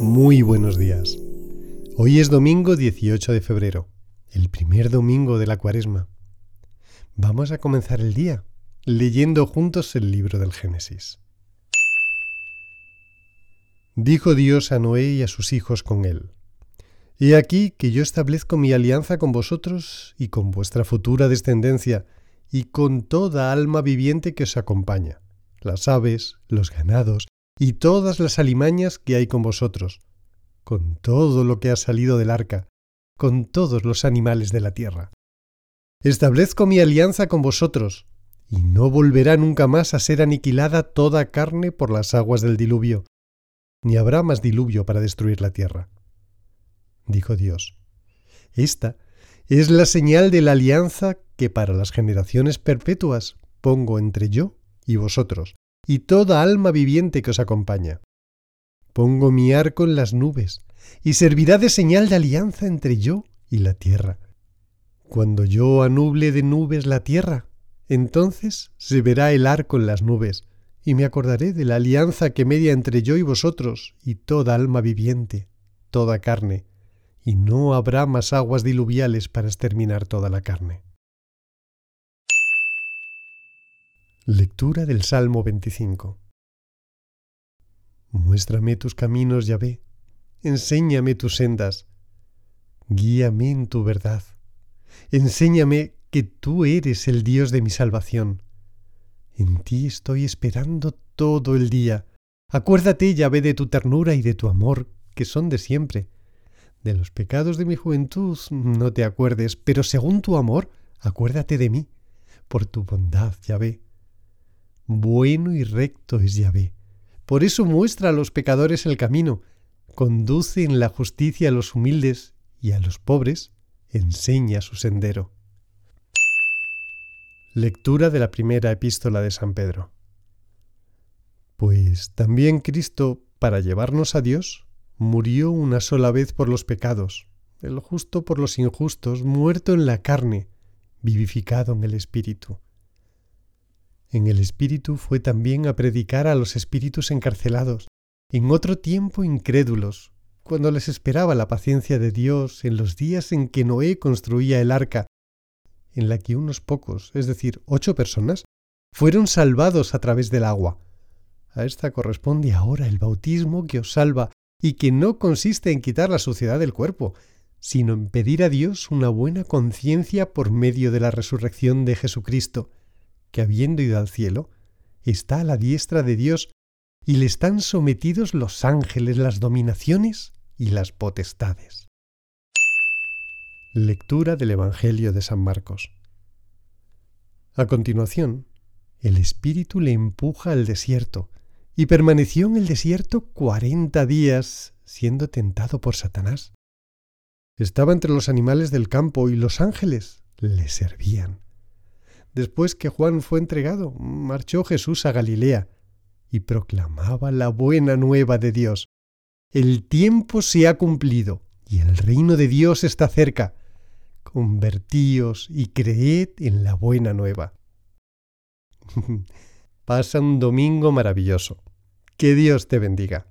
Muy buenos días. Hoy es domingo 18 de febrero, el primer domingo de la cuaresma. Vamos a comenzar el día leyendo juntos el libro del Génesis. Dijo Dios a Noé y a sus hijos con él. He aquí que yo establezco mi alianza con vosotros y con vuestra futura descendencia, y con toda alma viviente que os acompaña, las aves, los ganados, y todas las alimañas que hay con vosotros, con todo lo que ha salido del arca, con todos los animales de la tierra. Establezco mi alianza con vosotros, y no volverá nunca más a ser aniquilada toda carne por las aguas del diluvio, ni habrá más diluvio para destruir la tierra. Dijo Dios, Esta es la señal de la alianza que para las generaciones perpetuas pongo entre yo y vosotros, y toda alma viviente que os acompaña. Pongo mi arco en las nubes, y servirá de señal de alianza entre yo y la tierra. Cuando yo anuble de nubes la tierra, entonces se verá el arco en las nubes, y me acordaré de la alianza que media entre yo y vosotros y toda alma viviente, toda carne, y no habrá más aguas diluviales para exterminar toda la carne. Lectura del Salmo 25 Muéstrame tus caminos, Yahvé, enséñame tus sendas, guíame en tu verdad, enséñame que tú eres el Dios de mi salvación. En ti estoy esperando todo el día. Acuérdate, Yahvé, de tu ternura y de tu amor, que son de siempre. De los pecados de mi juventud no te acuerdes, pero según tu amor, acuérdate de mí, por tu bondad, Yahvé. Bueno y recto es Yahvé. Por eso muestra a los pecadores el camino, conduce en la justicia a los humildes y a los pobres enseña su sendero. Lectura de la primera epístola de San Pedro. Pues también Cristo, para llevarnos a Dios, murió una sola vez por los pecados, el justo por los injustos, muerto en la carne, vivificado en el Espíritu en el Espíritu fue también a predicar a los espíritus encarcelados, en otro tiempo incrédulos, cuando les esperaba la paciencia de Dios en los días en que Noé construía el arca, en la que unos pocos, es decir, ocho personas, fueron salvados a través del agua. A esta corresponde ahora el bautismo que os salva y que no consiste en quitar la suciedad del cuerpo, sino en pedir a Dios una buena conciencia por medio de la resurrección de Jesucristo, que habiendo ido al cielo, está a la diestra de Dios y le están sometidos los ángeles, las dominaciones y las potestades. Lectura del Evangelio de San Marcos. A continuación, el Espíritu le empuja al desierto, y permaneció en el desierto cuarenta días, siendo tentado por Satanás. Estaba entre los animales del campo y los ángeles le servían. Después que Juan fue entregado, marchó Jesús a Galilea y proclamaba la buena nueva de Dios. El tiempo se ha cumplido y el reino de Dios está cerca. Convertíos y creed en la buena nueva. Pasa un domingo maravilloso. Que Dios te bendiga.